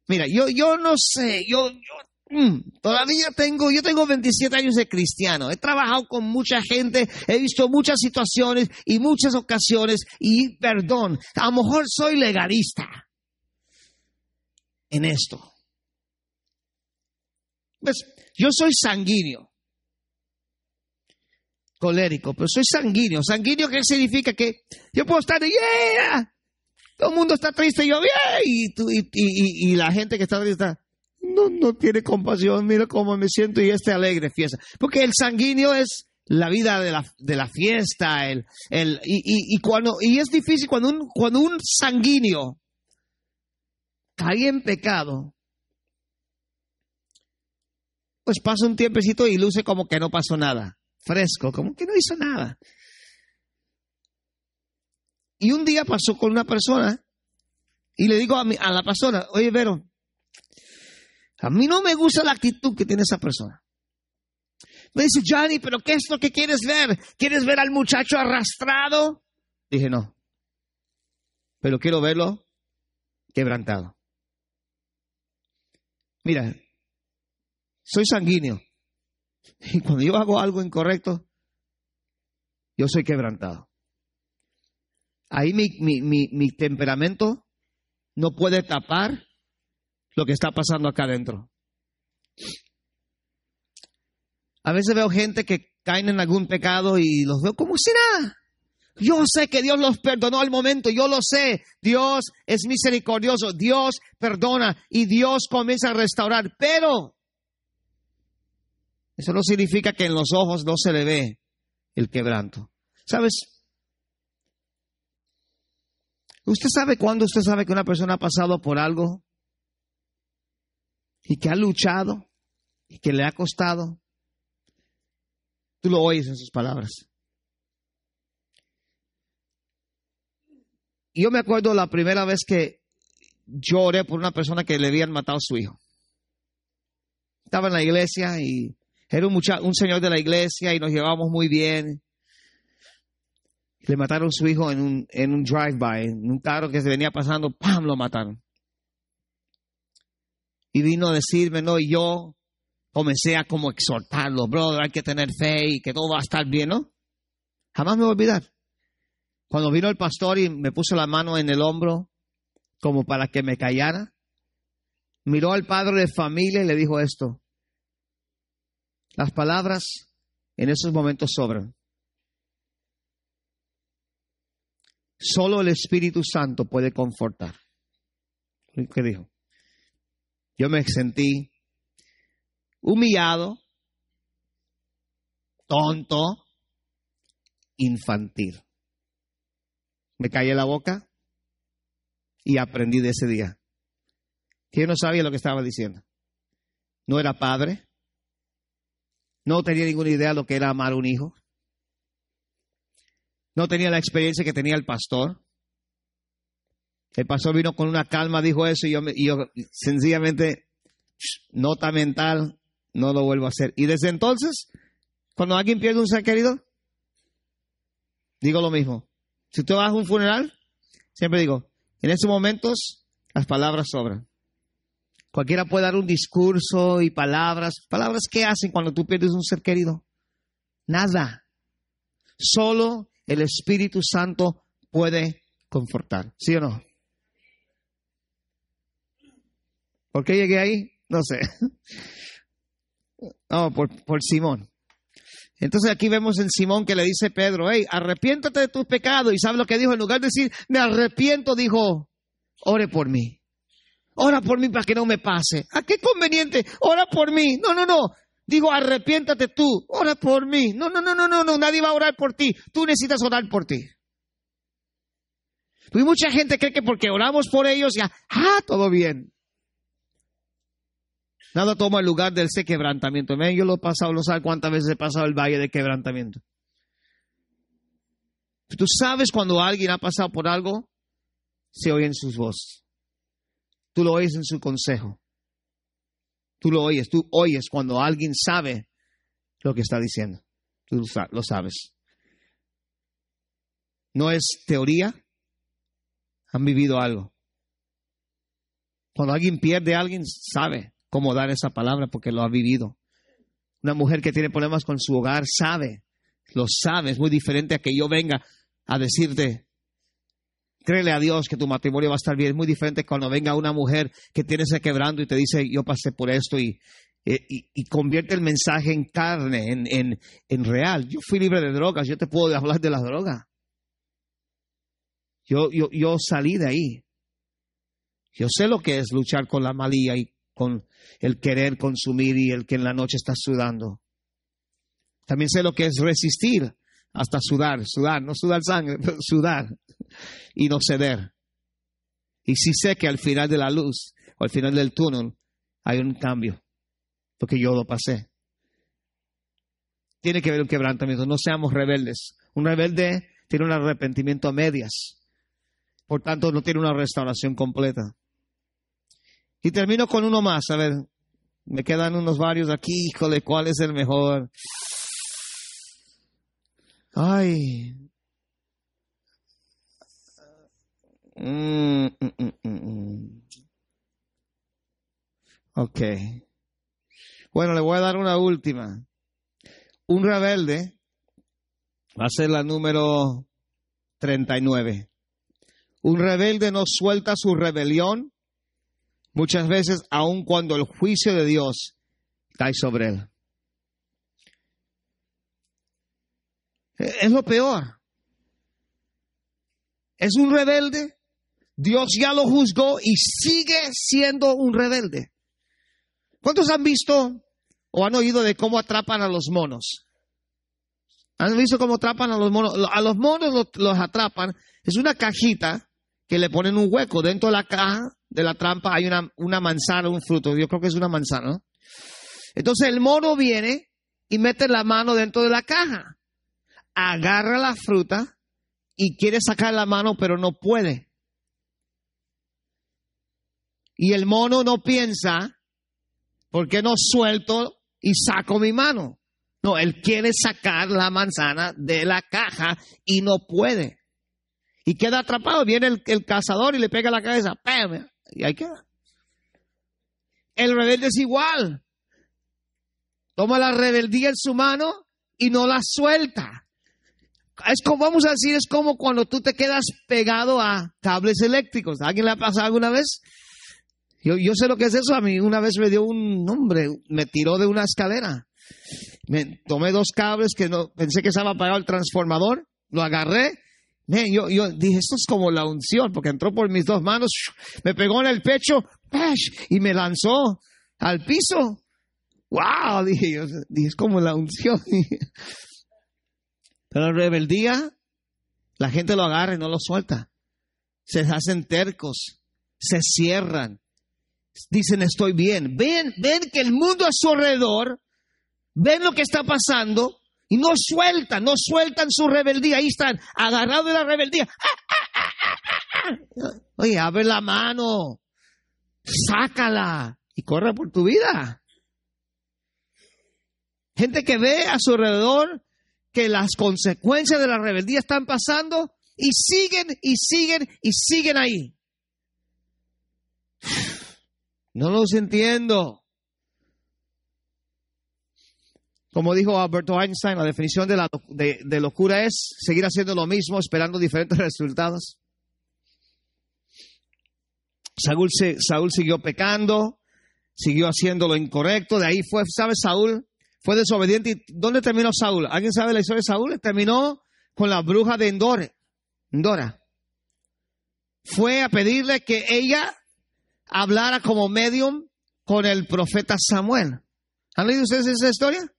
Mira, yo, yo no sé, yo, yo mm, todavía tengo, yo tengo 27 años de cristiano, he trabajado con mucha gente, he visto muchas situaciones y muchas ocasiones y perdón, a lo mejor soy legalista en esto. Pues yo soy sanguíneo, colérico, pero soy sanguíneo. Sanguíneo, ¿qué significa? Que yo puedo estar de, yeah, todo el mundo está triste y yo, yeah, y, y, la gente que está triste no, no tiene compasión, mira cómo me siento y este alegre fiesta. Porque el sanguíneo es la vida de la, de la fiesta, el, el, y, y, cuando, y es difícil cuando un, cuando un sanguíneo caí en pecado, pues pasa un tiempecito y luce como que no pasó nada. Fresco, como que no hizo nada. Y un día pasó con una persona y le digo a, a la persona, oye, Vero, a mí no me gusta la actitud que tiene esa persona. Me dice, Johnny, pero ¿qué es lo que quieres ver? ¿Quieres ver al muchacho arrastrado? Dije, no. Pero quiero verlo quebrantado. Mira, soy sanguíneo. Y cuando yo hago algo incorrecto, yo soy quebrantado. Ahí mi, mi, mi, mi temperamento no puede tapar lo que está pasando acá adentro. A veces veo gente que caen en algún pecado y los veo como si nada. Yo sé que Dios los perdonó al momento, yo lo sé. Dios es misericordioso, Dios perdona y Dios comienza a restaurar. Pero eso no significa que en los ojos no se le ve el quebranto. ¿Sabes? ¿Usted sabe cuándo usted sabe que una persona ha pasado por algo y que ha luchado y que le ha costado? Tú lo oyes en sus palabras. Yo me acuerdo la primera vez que yo oré por una persona que le habían matado a su hijo. Estaba en la iglesia y era un, señor de la iglesia y nos llevábamos muy bien. Le mataron a su hijo en un, en un drive-by, en un carro que se venía pasando, ¡pam! lo mataron. Y vino a decirme, no, y yo comencé a como exhortarlo, brother, hay que tener fe y que todo va a estar bien, ¿no? Jamás me voy a olvidar. Cuando vino el pastor y me puso la mano en el hombro, como para que me callara, miró al padre de familia y le dijo esto. Las palabras en esos momentos sobran. Solo el Espíritu Santo puede confortar. ¿Qué dijo? Yo me sentí humillado, tonto, infantil. Me callé la boca y aprendí de ese día. Que no sabía lo que estaba diciendo. No era padre. No tenía ninguna idea de lo que era amar a un hijo. No tenía la experiencia que tenía el pastor. El pastor vino con una calma, dijo eso, y yo, y yo sencillamente, nota mental, no lo vuelvo a hacer. Y desde entonces, cuando alguien pierde un ser querido, digo lo mismo. Si tú vas a un funeral, siempre digo, en esos momentos las palabras sobran. Cualquiera puede dar un discurso y palabras. ¿Palabras qué hacen cuando tú pierdes un ser querido? Nada. Solo el Espíritu Santo puede confortar. ¿Sí o no? ¿Por qué llegué ahí? No sé. No, por, por Simón. Entonces aquí vemos en Simón que le dice Pedro, hey, arrepiéntate de tu pecado. Y sabe lo que dijo, en lugar de decir, me arrepiento, dijo, ore por mí. Ora por mí para que no me pase. ¿A qué conveniente? Ora por mí. No, no, no. Digo, arrepiéntate tú. Ora por mí. No, no, no, no, no, no. Nadie va a orar por ti. Tú necesitas orar por ti. Y mucha gente cree que porque oramos por ellos ya, ah, todo bien. Nada toma el lugar del ese quebrantamiento. yo lo he pasado, no sabes cuántas veces he pasado el valle de quebrantamiento. Tú sabes cuando alguien ha pasado por algo, se oyen sus voces. Tú lo oyes en su consejo. Tú lo oyes, tú oyes cuando alguien sabe lo que está diciendo. Tú lo sabes. No es teoría, han vivido algo. Cuando alguien pierde a alguien, sabe cómo dar esa palabra porque lo ha vivido. Una mujer que tiene problemas con su hogar sabe, lo sabe, es muy diferente a que yo venga a decirte, créele a Dios que tu matrimonio va a estar bien. Es muy diferente cuando venga una mujer que tiene ese quebrando y te dice, yo pasé por esto y, y, convierte el mensaje en carne, en, en, en, real. Yo fui libre de drogas, yo te puedo hablar de la droga. Yo, yo, yo salí de ahí. Yo sé lo que es luchar con la malía y con el querer consumir y el que en la noche está sudando. También sé lo que es resistir hasta sudar, sudar, no sudar sangre, pero sudar y no ceder. Y sí sé que al final de la luz o al final del túnel hay un cambio. porque yo lo pasé. Tiene que haber un quebrantamiento, no seamos rebeldes. Un rebelde tiene un arrepentimiento a medias, por tanto no tiene una restauración completa. Y termino con uno más, a ver, me quedan unos varios aquí, híjole, ¿cuál es el mejor? Ay. Mm, mm, mm, ok. Bueno, le voy a dar una última. Un rebelde va a ser la número 39. Un rebelde no suelta su rebelión muchas veces aun cuando el juicio de Dios cae sobre él. Es lo peor. Es un rebelde. Dios ya lo juzgó y sigue siendo un rebelde. ¿Cuántos han visto o han oído de cómo atrapan a los monos? ¿Han visto cómo atrapan a los monos? A los monos los, atrapan. Es una cajita que le ponen un hueco. Dentro de la caja de la trampa hay una, una manzana, un fruto. Yo creo que es una manzana. Entonces el mono viene y mete la mano dentro de la caja. Agarra la fruta y quiere sacar la mano, pero no puede. Y el mono no piensa, ¿por qué no suelto y saco mi mano? No, él quiere sacar la manzana de la caja y no puede. Y queda atrapado. Viene el, cazador y le pega la cabeza. Y ahí queda. El rebelde es igual. Toma la rebeldía en su mano y no la suelta. Es como, vamos a decir, es como cuando tú te quedas pegado a cables eléctricos. ¿Alguien le ha pasado alguna vez? Yo, yo sé lo que es eso. A mí una vez me dio un hombre, me tiró de una escalera. Me tomé dos cables que no, pensé que estaba apagado el transformador, lo agarré. Yo, dije, esto es como la unción, porque entró por mis dos manos, me pegó en el pecho y me lanzó al piso. ¡Wow! Dije yo, es como la unción. Pero la rebeldía, la gente lo agarra y no lo suelta. Se hacen tercos, se cierran, dicen estoy bien. Ven, ven que el mundo a su alrededor ven lo que está pasando y no sueltan, no sueltan su rebeldía. Ahí están, agarrados de la rebeldía. Oye, abre la mano, sácala y corre por tu vida. Gente que ve a su alrededor que las consecuencias de la rebeldía están pasando y siguen y siguen y siguen ahí. No los entiendo. Como dijo Alberto Einstein, la definición de, la, de, locura es seguir haciendo lo mismo esperando diferentes resultados. Saúl, Saúl siguió pecando, siguió haciendo lo incorrecto, de ahí fue, ¿sabes? Saúl fue desobediente. ¿Y dónde terminó Saúl? ¿Alguien sabe la historia de Saúl? Terminó con la bruja de Endore, Endora. Fue a pedirle que ella hablara como medium con el profeta Samuel. ¿Han leído ustedes esa historia?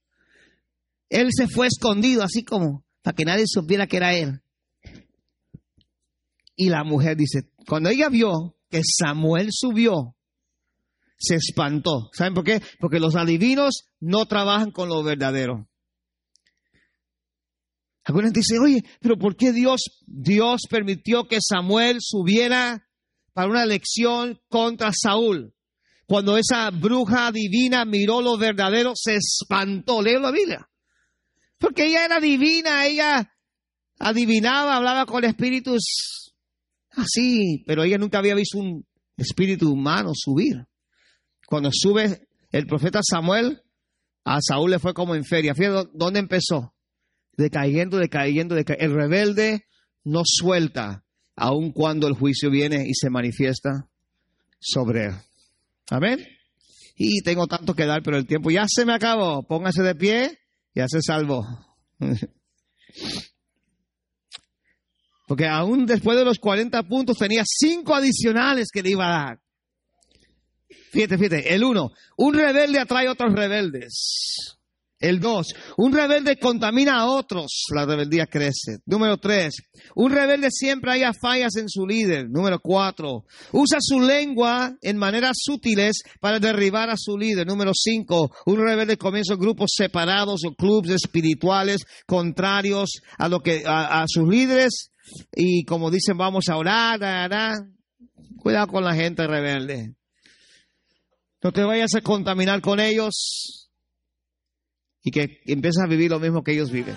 Él se fue escondido, así como, para que nadie supiera que era él. Y la mujer dice, cuando ella vio que Samuel subió, se espantó. ¿Saben por qué? Porque los adivinos no trabajan con lo verdadero. Algunos dicen, oye, pero ¿por qué Dios, Dios permitió que Samuel subiera para una elección contra Saúl? Cuando esa bruja divina miró lo verdadero, se espantó. Leo la Biblia. Porque ella era divina, ella adivinaba, hablaba con espíritus así, pero ella nunca había visto un espíritu humano subir. Cuando sube el profeta Samuel, a Saúl le fue como en feria. Fíjate dónde empezó. Decayendo, decayendo, decayendo. El rebelde no suelta, aun cuando el juicio viene y se manifiesta sobre él. Amén. Y tengo tanto que dar, pero el tiempo ya se me acabó. Póngase de pie ya se salvó. Porque aún después de los 40 puntos tenía cinco adicionales que le iba a dar. Fíjate, fíjate, el uno, un rebelde atrae a otros rebeldes. El dos, un rebelde contamina a otros, la rebeldía crece. Número tres, un rebelde siempre haya fallas en su líder. Número cuatro, usa su lengua en maneras sutiles para derribar a su líder. Número cinco, un rebelde comienza grupos separados o clubes espirituales contrarios a lo que a, sus líderes y como dicen vamos a orar, cuidado con la gente rebelde. No te vayas a contaminar con ellos y que empiezas a vivir lo mismo que ellos viven.